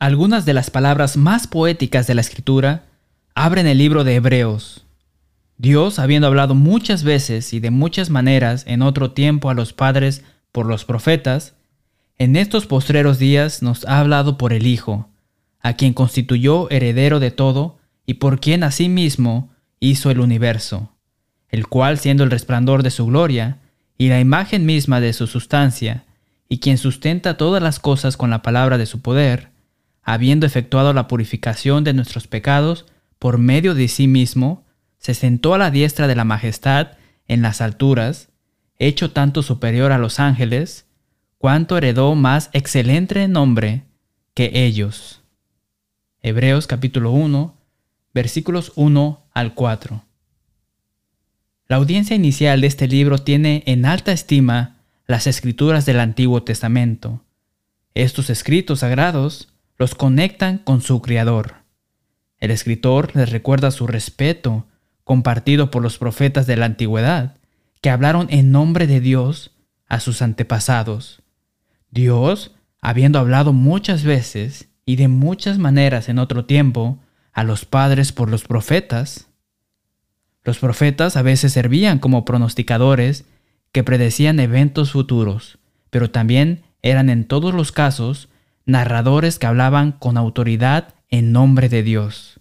Algunas de las palabras más poéticas de la escritura abren el libro de Hebreos. Dios, habiendo hablado muchas veces y de muchas maneras en otro tiempo a los padres por los profetas, en estos postreros días nos ha hablado por el Hijo, a quien constituyó heredero de todo y por quien asimismo hizo el universo, el cual siendo el resplandor de su gloria y la imagen misma de su sustancia, y quien sustenta todas las cosas con la palabra de su poder, habiendo efectuado la purificación de nuestros pecados por medio de sí mismo, se sentó a la diestra de la majestad en las alturas, hecho tanto superior a los ángeles, cuanto heredó más excelente nombre que ellos. Hebreos capítulo 1, versículos 1 al 4. La audiencia inicial de este libro tiene en alta estima las escrituras del Antiguo Testamento. Estos escritos sagrados los conectan con su Creador. El escritor les recuerda su respeto compartido por los profetas de la antigüedad, que hablaron en nombre de Dios a sus antepasados. Dios, habiendo hablado muchas veces y de muchas maneras en otro tiempo a los padres por los profetas, los profetas a veces servían como pronosticadores que predecían eventos futuros, pero también eran en todos los casos narradores que hablaban con autoridad en nombre de Dios.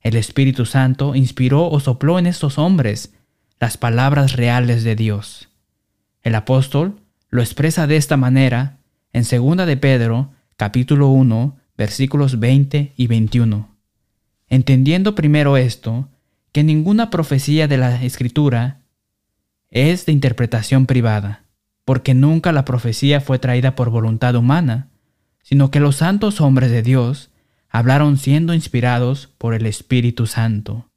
El Espíritu Santo inspiró o sopló en estos hombres las palabras reales de Dios. El apóstol lo expresa de esta manera en 2 de Pedro, capítulo 1, versículos 20 y 21. Entendiendo primero esto, que ninguna profecía de la Escritura es de interpretación privada, porque nunca la profecía fue traída por voluntad humana, sino que los santos hombres de Dios hablaron siendo inspirados por el Espíritu Santo.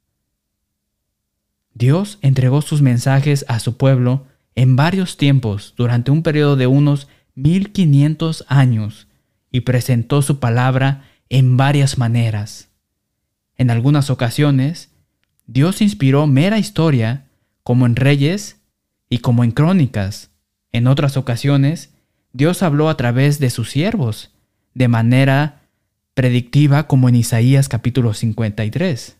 Dios entregó sus mensajes a su pueblo en varios tiempos durante un periodo de unos 1500 años y presentó su palabra en varias maneras. En algunas ocasiones, Dios inspiró mera historia, como en Reyes y como en Crónicas. En otras ocasiones, Dios habló a través de sus siervos, de manera predictiva como en Isaías capítulo 53.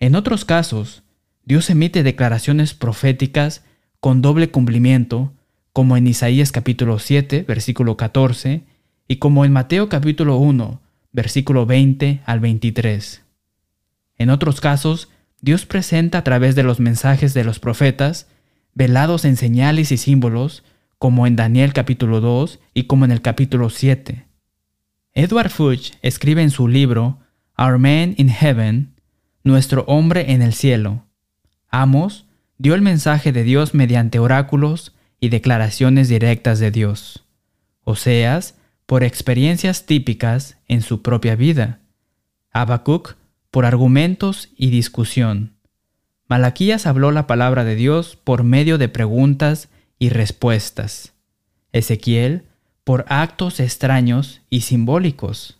En otros casos, Dios emite declaraciones proféticas con doble cumplimiento, como en Isaías capítulo 7, versículo 14, y como en Mateo capítulo 1, versículo 20 al 23. En otros casos, Dios presenta a través de los mensajes de los profetas, velados en señales y símbolos, como en Daniel capítulo 2 y como en el capítulo 7. Edward Fuchs escribe en su libro Our Man in Heaven, Nuestro hombre en el cielo. Amos dio el mensaje de Dios mediante oráculos y declaraciones directas de Dios. Oseas, por experiencias típicas en su propia vida. Habacuc, por argumentos y discusión. Malaquías habló la palabra de Dios por medio de preguntas y respuestas. Ezequiel, por actos extraños y simbólicos.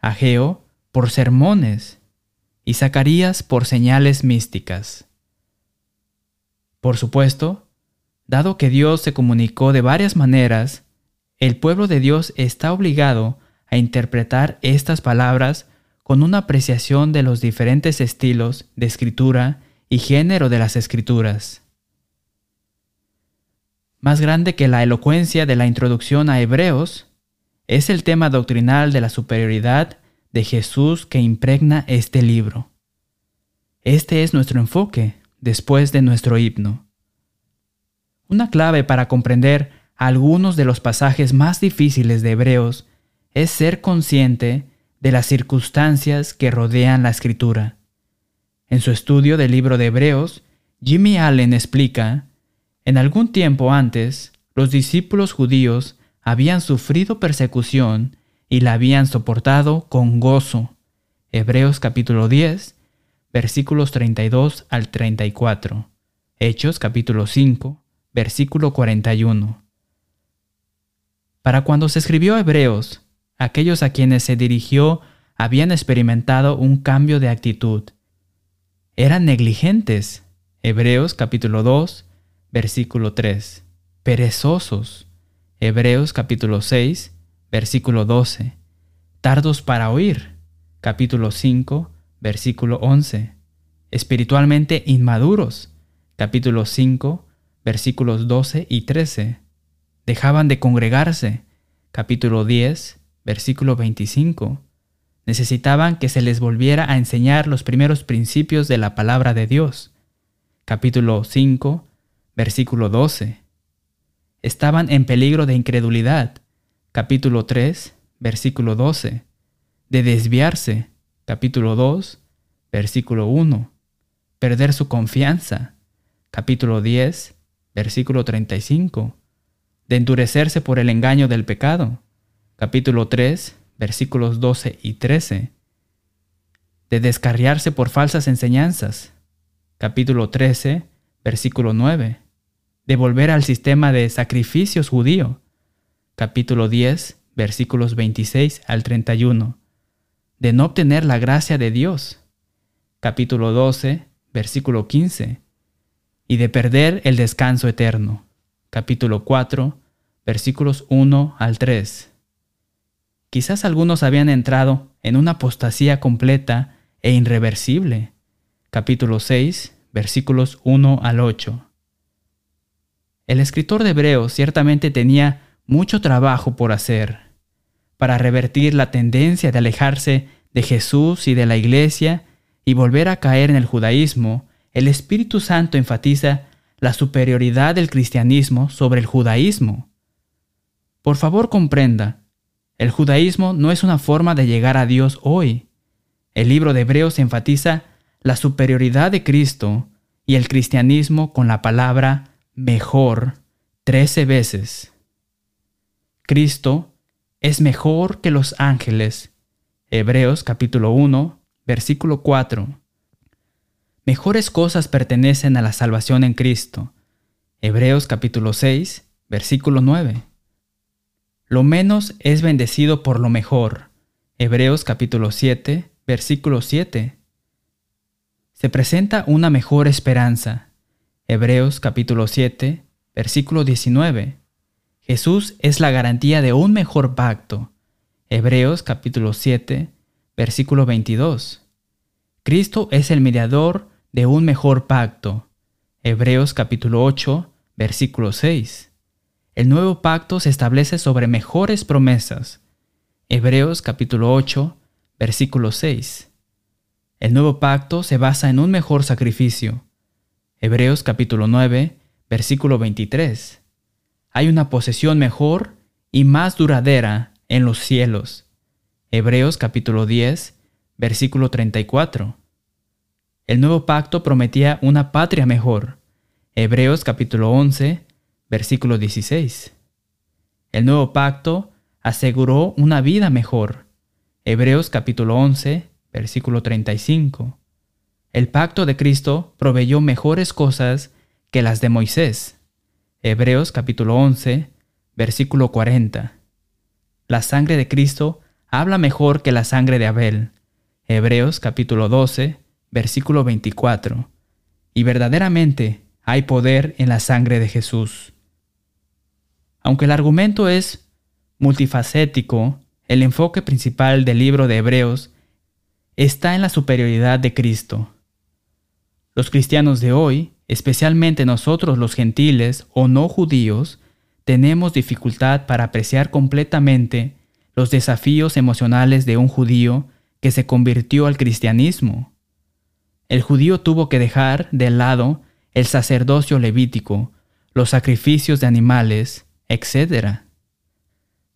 Ageo, por sermones. Y Zacarías, por señales místicas. Por supuesto, dado que Dios se comunicó de varias maneras, el pueblo de Dios está obligado a interpretar estas palabras con una apreciación de los diferentes estilos de escritura y género de las escrituras. Más grande que la elocuencia de la introducción a Hebreos, es el tema doctrinal de la superioridad de Jesús que impregna este libro. Este es nuestro enfoque después de nuestro himno. Una clave para comprender algunos de los pasajes más difíciles de Hebreos es ser consciente de las circunstancias que rodean la escritura. En su estudio del libro de Hebreos, Jimmy Allen explica, en algún tiempo antes, los discípulos judíos habían sufrido persecución y la habían soportado con gozo. Hebreos capítulo 10, versículos 32 al 34. Hechos capítulo 5, versículo 41. Para cuando se escribió Hebreos, aquellos a quienes se dirigió habían experimentado un cambio de actitud. Eran negligentes. Hebreos capítulo 2, versículo 3. Perezosos. Hebreos capítulo 6, versículo 12. tardos para oír, capítulo 5, versículo 11, espiritualmente inmaduros, capítulo 5, versículos 12 y 13, dejaban de congregarse, capítulo 10, versículo 25, necesitaban que se les volviera a enseñar los primeros principios de la palabra de Dios, capítulo 5, versículo 12, estaban en peligro de incredulidad, capítulo 3, versículo 12, de desviarse, capítulo 2, versículo 1, perder su confianza, capítulo 10, versículo 35, de endurecerse por el engaño del pecado, capítulo 3, versículos 12 y 13, de descarriarse por falsas enseñanzas, capítulo 13, versículo 9, de volver al sistema de sacrificios judío, capítulo 10, versículos 26 al 31, de no obtener la gracia de Dios, capítulo 12, versículo 15, y de perder el descanso eterno, capítulo 4, versículos 1 al 3. Quizás algunos habían entrado en una apostasía completa e irreversible, capítulo 6, versículos 1 al 8. El escritor de Hebreos ciertamente tenía mucho trabajo por hacer para revertir la tendencia de alejarse de Jesús y de la iglesia y volver a caer en el judaísmo, el Espíritu Santo enfatiza la superioridad del cristianismo sobre el judaísmo. Por favor comprenda, el judaísmo no es una forma de llegar a Dios hoy. El libro de Hebreos enfatiza la superioridad de Cristo y el cristianismo con la palabra mejor trece veces. Cristo es mejor que los ángeles. Hebreos capítulo 1, versículo 4. Mejores cosas pertenecen a la salvación en Cristo. Hebreos capítulo 6, versículo 9. Lo menos es bendecido por lo mejor. Hebreos capítulo 7, versículo 7. Se presenta una mejor esperanza. Hebreos capítulo 7, versículo 19. Jesús es la garantía de un mejor pacto. Hebreos capítulo 7, versículo 22. Cristo es el mediador de un mejor pacto. Hebreos capítulo 8, versículo 6. El nuevo pacto se establece sobre mejores promesas. Hebreos capítulo 8, versículo 6. El nuevo pacto se basa en un mejor sacrificio. Hebreos capítulo 9, versículo 23. Hay una posesión mejor y más duradera en los cielos. Hebreos capítulo 10, versículo 34. El nuevo pacto prometía una patria mejor. Hebreos capítulo 11, versículo 16. El nuevo pacto aseguró una vida mejor. Hebreos capítulo 11, versículo 35. El pacto de Cristo proveyó mejores cosas que las de Moisés. Hebreos capítulo 11, versículo 40. La sangre de Cristo habla mejor que la sangre de Abel. Hebreos capítulo 12, versículo 24. Y verdaderamente hay poder en la sangre de Jesús. Aunque el argumento es multifacético, el enfoque principal del libro de Hebreos está en la superioridad de Cristo. Los cristianos de hoy, especialmente nosotros los gentiles o no judíos, tenemos dificultad para apreciar completamente los desafíos emocionales de un judío que se convirtió al cristianismo. El judío tuvo que dejar de lado el sacerdocio levítico, los sacrificios de animales, etc.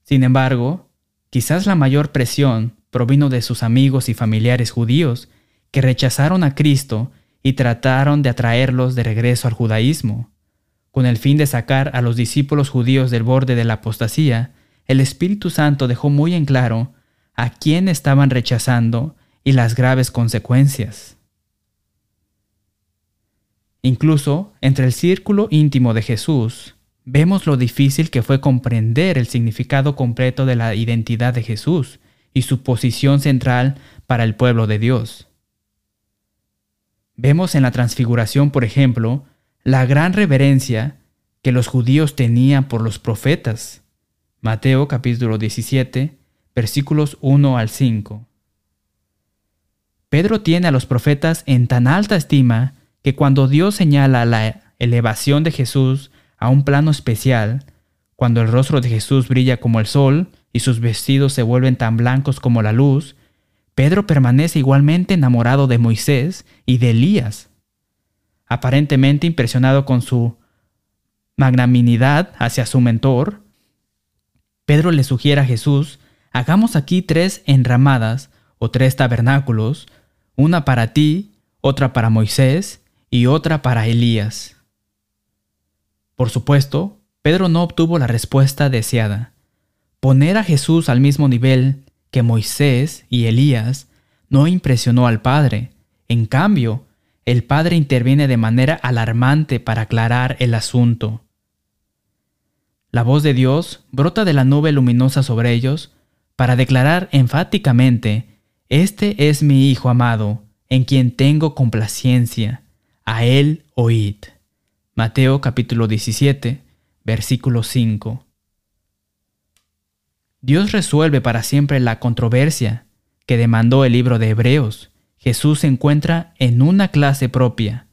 Sin embargo, quizás la mayor presión provino de sus amigos y familiares judíos que rechazaron a Cristo y trataron de atraerlos de regreso al judaísmo. Con el fin de sacar a los discípulos judíos del borde de la apostasía, el Espíritu Santo dejó muy en claro a quién estaban rechazando y las graves consecuencias. Incluso entre el círculo íntimo de Jesús, vemos lo difícil que fue comprender el significado completo de la identidad de Jesús y su posición central para el pueblo de Dios. Vemos en la transfiguración, por ejemplo, la gran reverencia que los judíos tenían por los profetas. Mateo capítulo 17, versículos 1 al 5. Pedro tiene a los profetas en tan alta estima que cuando Dios señala la elevación de Jesús a un plano especial, cuando el rostro de Jesús brilla como el sol y sus vestidos se vuelven tan blancos como la luz, Pedro permanece igualmente enamorado de Moisés y de Elías. Aparentemente impresionado con su magnanimidad hacia su mentor, Pedro le sugiere a Jesús, hagamos aquí tres enramadas o tres tabernáculos, una para ti, otra para Moisés y otra para Elías. Por supuesto, Pedro no obtuvo la respuesta deseada. Poner a Jesús al mismo nivel que Moisés y Elías no impresionó al Padre. En cambio, el Padre interviene de manera alarmante para aclarar el asunto. La voz de Dios brota de la nube luminosa sobre ellos para declarar enfáticamente, Este es mi Hijo amado, en quien tengo complacencia, a Él oíd. Mateo capítulo 17, versículo 5. Dios resuelve para siempre la controversia que demandó el libro de Hebreos. Jesús se encuentra en una clase propia.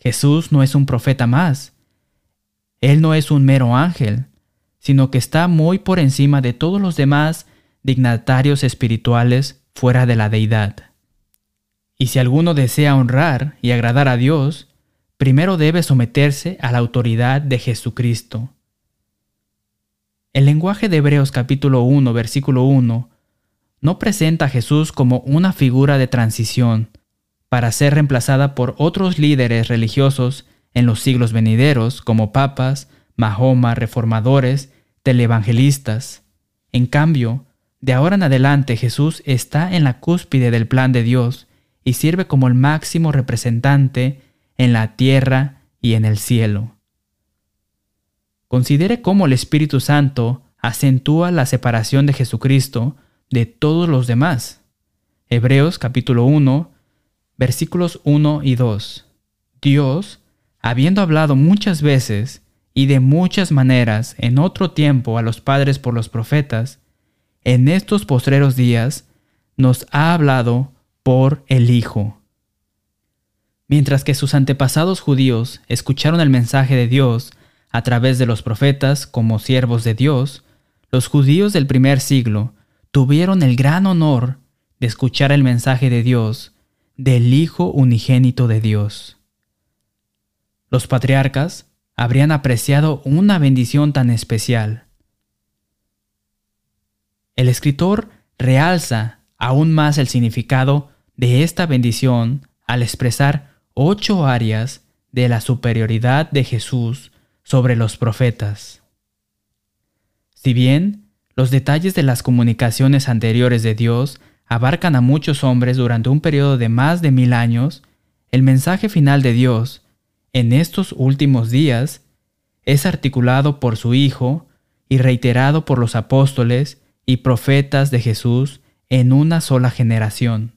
Jesús no es un profeta más. Él no es un mero ángel, sino que está muy por encima de todos los demás dignatarios espirituales fuera de la deidad. Y si alguno desea honrar y agradar a Dios, primero debe someterse a la autoridad de Jesucristo. El lenguaje de Hebreos capítulo 1 versículo 1 no presenta a Jesús como una figura de transición para ser reemplazada por otros líderes religiosos en los siglos venideros como papas, Mahoma, reformadores, televangelistas. En cambio, de ahora en adelante Jesús está en la cúspide del plan de Dios y sirve como el máximo representante en la tierra y en el cielo. Considere cómo el Espíritu Santo acentúa la separación de Jesucristo de todos los demás. Hebreos capítulo 1, versículos 1 y 2. Dios, habiendo hablado muchas veces y de muchas maneras en otro tiempo a los padres por los profetas, en estos postreros días nos ha hablado por el Hijo. Mientras que sus antepasados judíos escucharon el mensaje de Dios a través de los profetas como siervos de Dios, los judíos del primer siglo tuvieron el gran honor de escuchar el mensaje de Dios del Hijo unigénito de Dios. Los patriarcas habrían apreciado una bendición tan especial. El escritor realza aún más el significado de esta bendición al expresar ocho áreas de la superioridad de Jesús sobre los profetas. Si bien los detalles de las comunicaciones anteriores de Dios abarcan a muchos hombres durante un periodo de más de mil años, el mensaje final de Dios, en estos últimos días, es articulado por su Hijo y reiterado por los apóstoles y profetas de Jesús en una sola generación.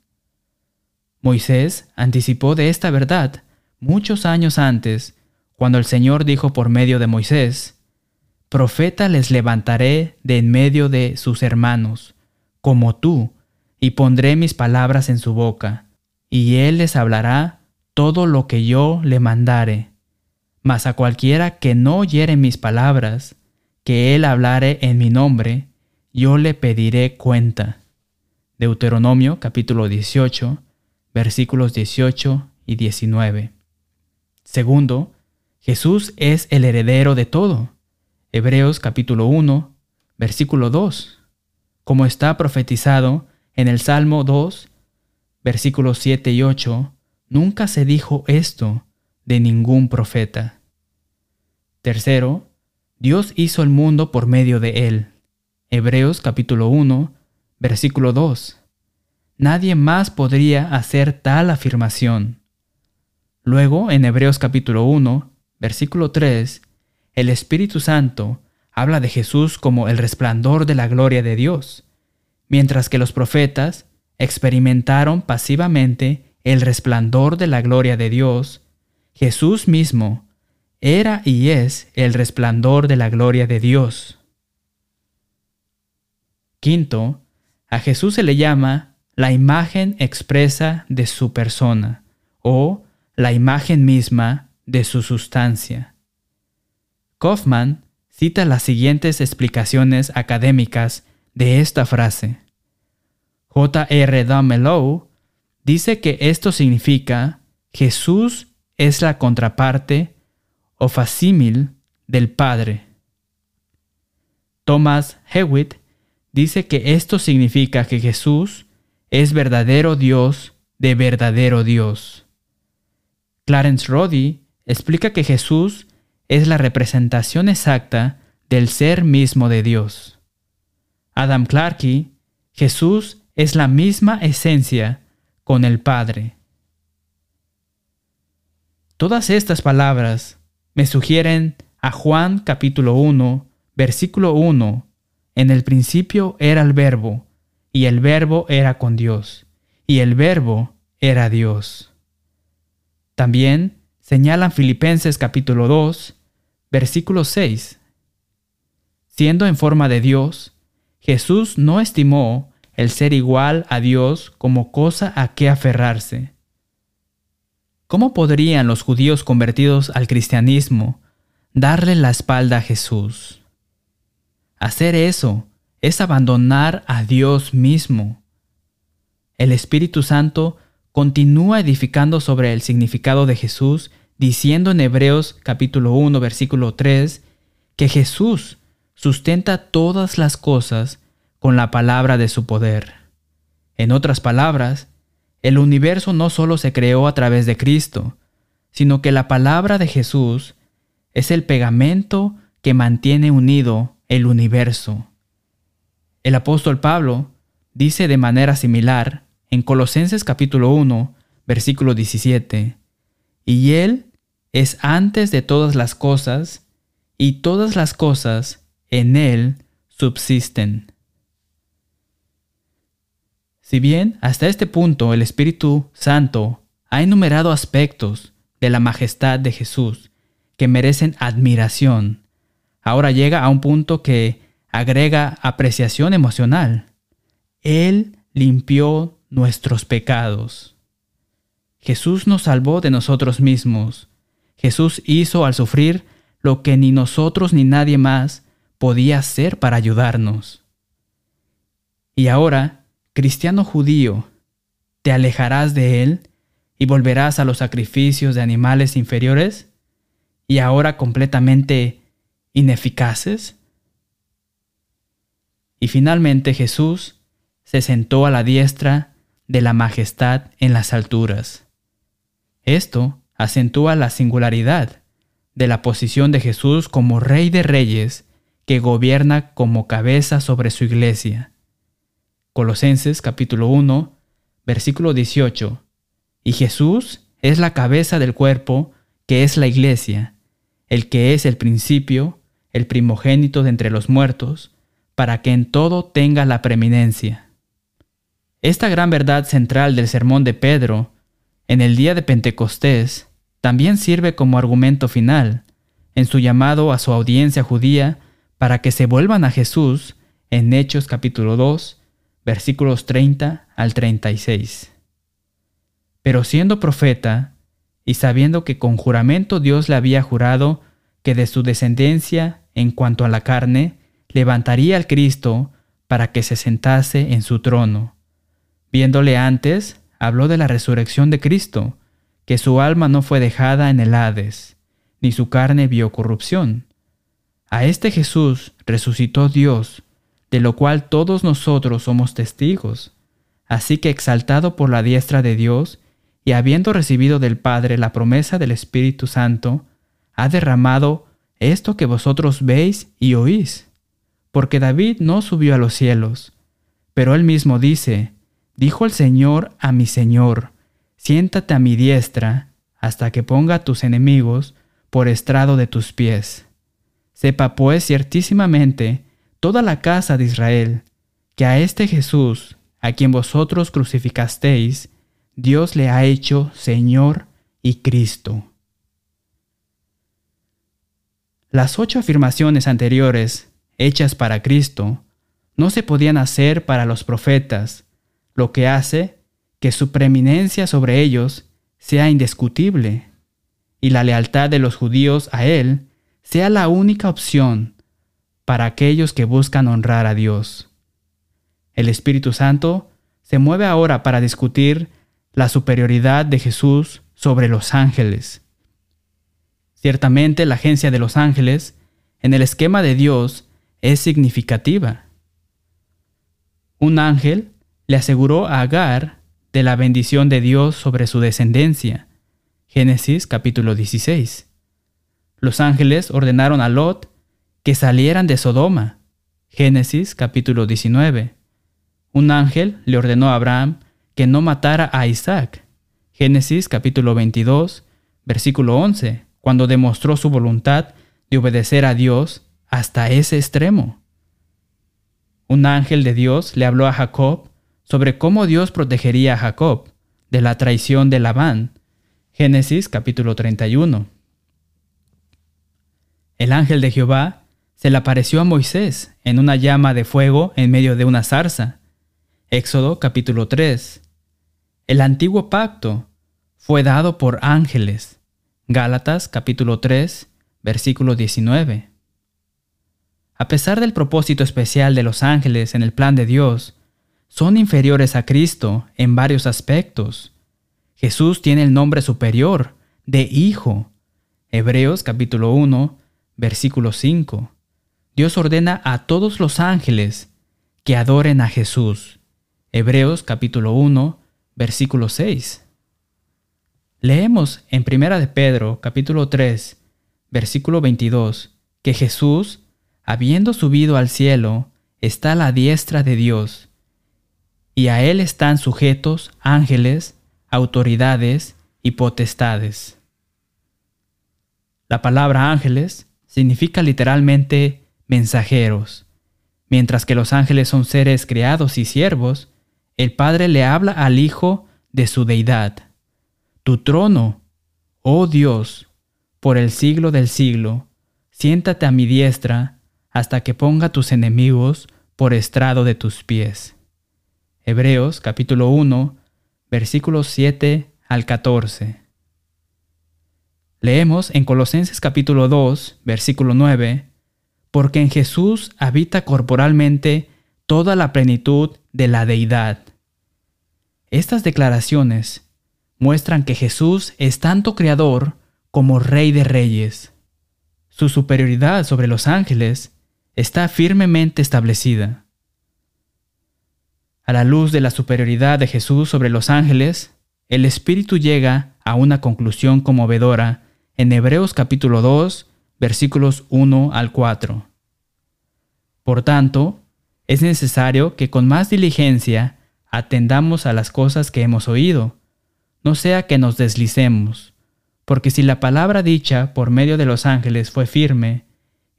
Moisés anticipó de esta verdad muchos años antes cuando el Señor dijo por medio de Moisés, Profeta les levantaré de en medio de sus hermanos, como tú, y pondré mis palabras en su boca, y él les hablará todo lo que yo le mandare. Mas a cualquiera que no oyere mis palabras, que él hablare en mi nombre, yo le pediré cuenta. Deuteronomio capítulo 18, versículos 18 y 19. Segundo, Jesús es el heredero de todo. Hebreos capítulo 1, versículo 2. Como está profetizado en el Salmo 2, versículos 7 y 8, nunca se dijo esto de ningún profeta. Tercero, Dios hizo el mundo por medio de él. Hebreos capítulo 1, versículo 2. Nadie más podría hacer tal afirmación. Luego, en Hebreos capítulo 1, versículo 3, el Espíritu Santo habla de Jesús como el resplandor de la gloria de Dios, mientras que los profetas experimentaron pasivamente el resplandor de la gloria de Dios, Jesús mismo era y es el resplandor de la gloria de Dios. Quinto, a Jesús se le llama la imagen expresa de su persona o la imagen misma de su sustancia. Kaufman cita las siguientes explicaciones académicas de esta frase. J.R. Damelow dice que esto significa Jesús es la contraparte o facímil del Padre. Thomas Hewitt dice que esto significa que Jesús es verdadero Dios de verdadero Dios. Clarence Roddy explica que Jesús es la representación exacta del ser mismo de Dios. Adam Clarke, Jesús es la misma esencia con el Padre. Todas estas palabras me sugieren a Juan capítulo 1, versículo 1, en el principio era el verbo, y el verbo era con Dios, y el verbo era Dios. También señalan Filipenses capítulo 2, versículo 6. Siendo en forma de Dios, Jesús no estimó el ser igual a Dios como cosa a que aferrarse. ¿Cómo podrían los judíos convertidos al cristianismo darle la espalda a Jesús? Hacer eso es abandonar a Dios mismo. El Espíritu Santo continúa edificando sobre el significado de Jesús, diciendo en Hebreos capítulo 1 versículo 3 que Jesús sustenta todas las cosas con la palabra de su poder. En otras palabras, el universo no solo se creó a través de Cristo, sino que la palabra de Jesús es el pegamento que mantiene unido el universo. El apóstol Pablo dice de manera similar en Colosenses capítulo 1, versículo 17, y Él es antes de todas las cosas, y todas las cosas en Él subsisten. Si bien hasta este punto el Espíritu Santo ha enumerado aspectos de la majestad de Jesús que merecen admiración, ahora llega a un punto que agrega apreciación emocional. Él limpió nuestros pecados. Jesús nos salvó de nosotros mismos. Jesús hizo al sufrir lo que ni nosotros ni nadie más podía hacer para ayudarnos. Y ahora cristiano judío, ¿te alejarás de él y volverás a los sacrificios de animales inferiores y ahora completamente ineficaces? Y finalmente Jesús se sentó a la diestra de la majestad en las alturas. Esto acentúa la singularidad de la posición de Jesús como Rey de Reyes que gobierna como cabeza sobre su iglesia Colosenses capítulo 1, versículo 18. Y Jesús es la cabeza del cuerpo, que es la iglesia, el que es el principio, el primogénito de entre los muertos, para que en todo tenga la preeminencia. Esta gran verdad central del sermón de Pedro, en el día de Pentecostés, también sirve como argumento final en su llamado a su audiencia judía para que se vuelvan a Jesús en Hechos capítulo 2, versículos 30 al 36. Pero siendo profeta, y sabiendo que con juramento Dios le había jurado que de su descendencia, en cuanto a la carne, levantaría al Cristo para que se sentase en su trono. Viéndole antes, habló de la resurrección de Cristo, que su alma no fue dejada en el Hades, ni su carne vio corrupción. A este Jesús resucitó Dios, de lo cual todos nosotros somos testigos. Así que exaltado por la diestra de Dios, y habiendo recibido del Padre la promesa del Espíritu Santo, ha derramado esto que vosotros veis y oís. Porque David no subió a los cielos, pero él mismo dice, dijo el Señor a mi Señor, siéntate a mi diestra, hasta que ponga a tus enemigos por estrado de tus pies. Sepa pues ciertísimamente toda la casa de Israel, que a este Jesús, a quien vosotros crucificasteis, Dios le ha hecho Señor y Cristo. Las ocho afirmaciones anteriores, hechas para Cristo, no se podían hacer para los profetas, lo que hace que su preeminencia sobre ellos sea indiscutible y la lealtad de los judíos a él sea la única opción para aquellos que buscan honrar a Dios. El Espíritu Santo se mueve ahora para discutir la superioridad de Jesús sobre los ángeles. Ciertamente la agencia de los ángeles en el esquema de Dios es significativa. Un ángel le aseguró a Agar de la bendición de Dios sobre su descendencia. Génesis capítulo 16. Los ángeles ordenaron a Lot que salieran de Sodoma. Génesis capítulo 19. Un ángel le ordenó a Abraham que no matara a Isaac. Génesis capítulo 22, versículo 11, cuando demostró su voluntad de obedecer a Dios hasta ese extremo. Un ángel de Dios le habló a Jacob sobre cómo Dios protegería a Jacob de la traición de Labán. Génesis capítulo 31. El ángel de Jehová se le apareció a Moisés en una llama de fuego en medio de una zarza. Éxodo capítulo 3. El antiguo pacto fue dado por ángeles. Gálatas capítulo 3, versículo 19. A pesar del propósito especial de los ángeles en el plan de Dios, son inferiores a Cristo en varios aspectos. Jesús tiene el nombre superior de Hijo. Hebreos capítulo 1, versículo 5. Dios ordena a todos los ángeles que adoren a Jesús. Hebreos capítulo 1, versículo 6. Leemos en Primera de Pedro capítulo 3, versículo 22, que Jesús, habiendo subido al cielo, está a la diestra de Dios, y a él están sujetos ángeles, autoridades y potestades. La palabra ángeles significa literalmente mensajeros. Mientras que los ángeles son seres creados y siervos, el Padre le habla al Hijo de su deidad. Tu trono, oh Dios, por el siglo del siglo, siéntate a mi diestra hasta que ponga tus enemigos por estrado de tus pies. Hebreos capítulo 1, versículos 7 al 14. Leemos en Colosenses capítulo 2, versículo 9, porque en Jesús habita corporalmente toda la plenitud de la deidad. Estas declaraciones muestran que Jesús es tanto creador como rey de reyes. Su superioridad sobre los ángeles está firmemente establecida. A la luz de la superioridad de Jesús sobre los ángeles, el Espíritu llega a una conclusión conmovedora en Hebreos capítulo 2, versículos 1 al 4. Por tanto, es necesario que con más diligencia atendamos a las cosas que hemos oído, no sea que nos deslicemos, porque si la palabra dicha por medio de los ángeles fue firme,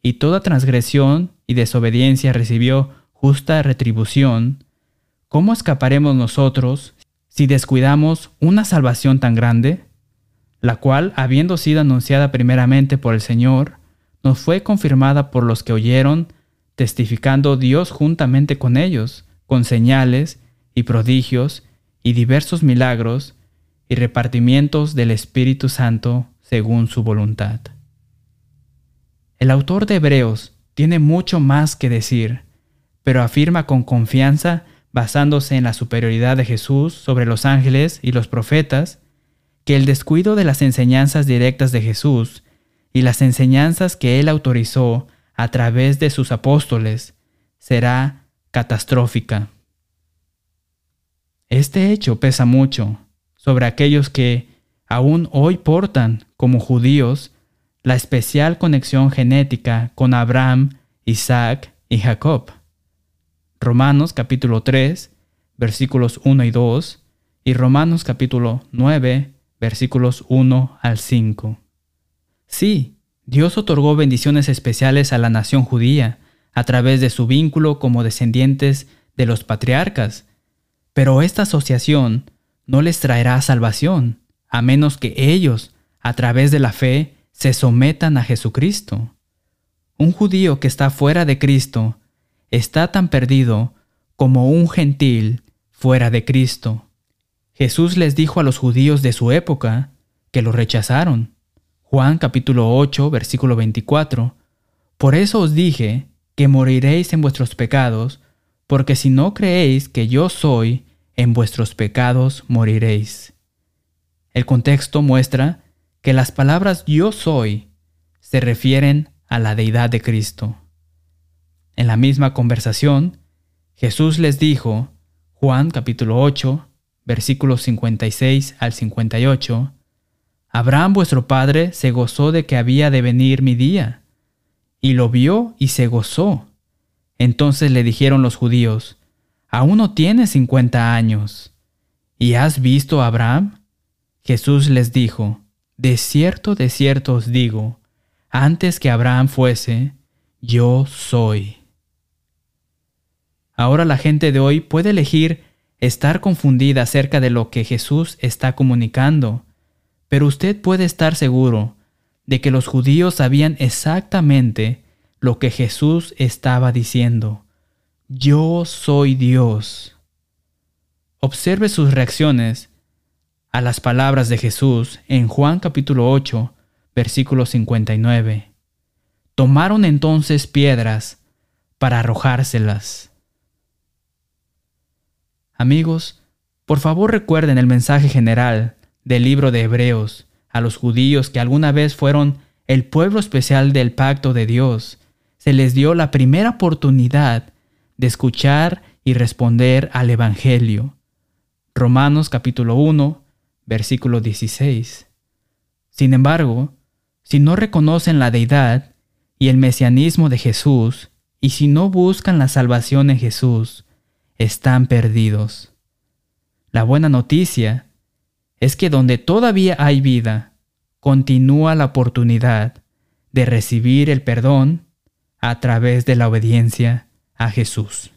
y toda transgresión y desobediencia recibió justa retribución, ¿cómo escaparemos nosotros si descuidamos una salvación tan grande, la cual, habiendo sido anunciada primeramente por el Señor, nos fue confirmada por los que oyeron, testificando Dios juntamente con ellos, con señales y prodigios y diversos milagros y repartimientos del Espíritu Santo según su voluntad. El autor de Hebreos tiene mucho más que decir, pero afirma con confianza, basándose en la superioridad de Jesús sobre los ángeles y los profetas, que el descuido de las enseñanzas directas de Jesús y las enseñanzas que él autorizó a través de sus apóstoles será catastrófica. Este hecho pesa mucho sobre aquellos que aún hoy portan como judíos la especial conexión genética con Abraham, Isaac y Jacob. Romanos capítulo 3, versículos 1 y 2, y Romanos capítulo 9, versículos 1 al 5. Sí, Dios otorgó bendiciones especiales a la nación judía a través de su vínculo como descendientes de los patriarcas, pero esta asociación no les traerá salvación, a menos que ellos, a través de la fe, se sometan a Jesucristo. Un judío que está fuera de Cristo está tan perdido como un gentil fuera de Cristo. Jesús les dijo a los judíos de su época que lo rechazaron. Juan capítulo 8 versículo 24. Por eso os dije que moriréis en vuestros pecados, porque si no creéis que yo soy, en vuestros pecados moriréis. El contexto muestra que las palabras yo soy se refieren a la deidad de Cristo. En la misma conversación, Jesús les dijo, Juan capítulo 8, versículos 56 al 58, Abraham vuestro padre se gozó de que había de venir mi día, y lo vio y se gozó. Entonces le dijeron los judíos, Aún no tienes cincuenta años, ¿y has visto a Abraham? Jesús les dijo, De cierto, de cierto os digo, antes que Abraham fuese, yo soy. Ahora la gente de hoy puede elegir estar confundida acerca de lo que Jesús está comunicando, pero usted puede estar seguro de que los judíos sabían exactamente lo que Jesús estaba diciendo. Yo soy Dios. Observe sus reacciones a las palabras de Jesús en Juan capítulo 8, versículo 59. Tomaron entonces piedras para arrojárselas. Amigos, por favor recuerden el mensaje general del libro de Hebreos a los judíos que alguna vez fueron el pueblo especial del pacto de Dios. Se les dio la primera oportunidad de escuchar y responder al Evangelio. Romanos capítulo 1, versículo 16. Sin embargo, si no reconocen la deidad y el mesianismo de Jesús, y si no buscan la salvación en Jesús, están perdidos. La buena noticia es que donde todavía hay vida, continúa la oportunidad de recibir el perdón a través de la obediencia a Jesús.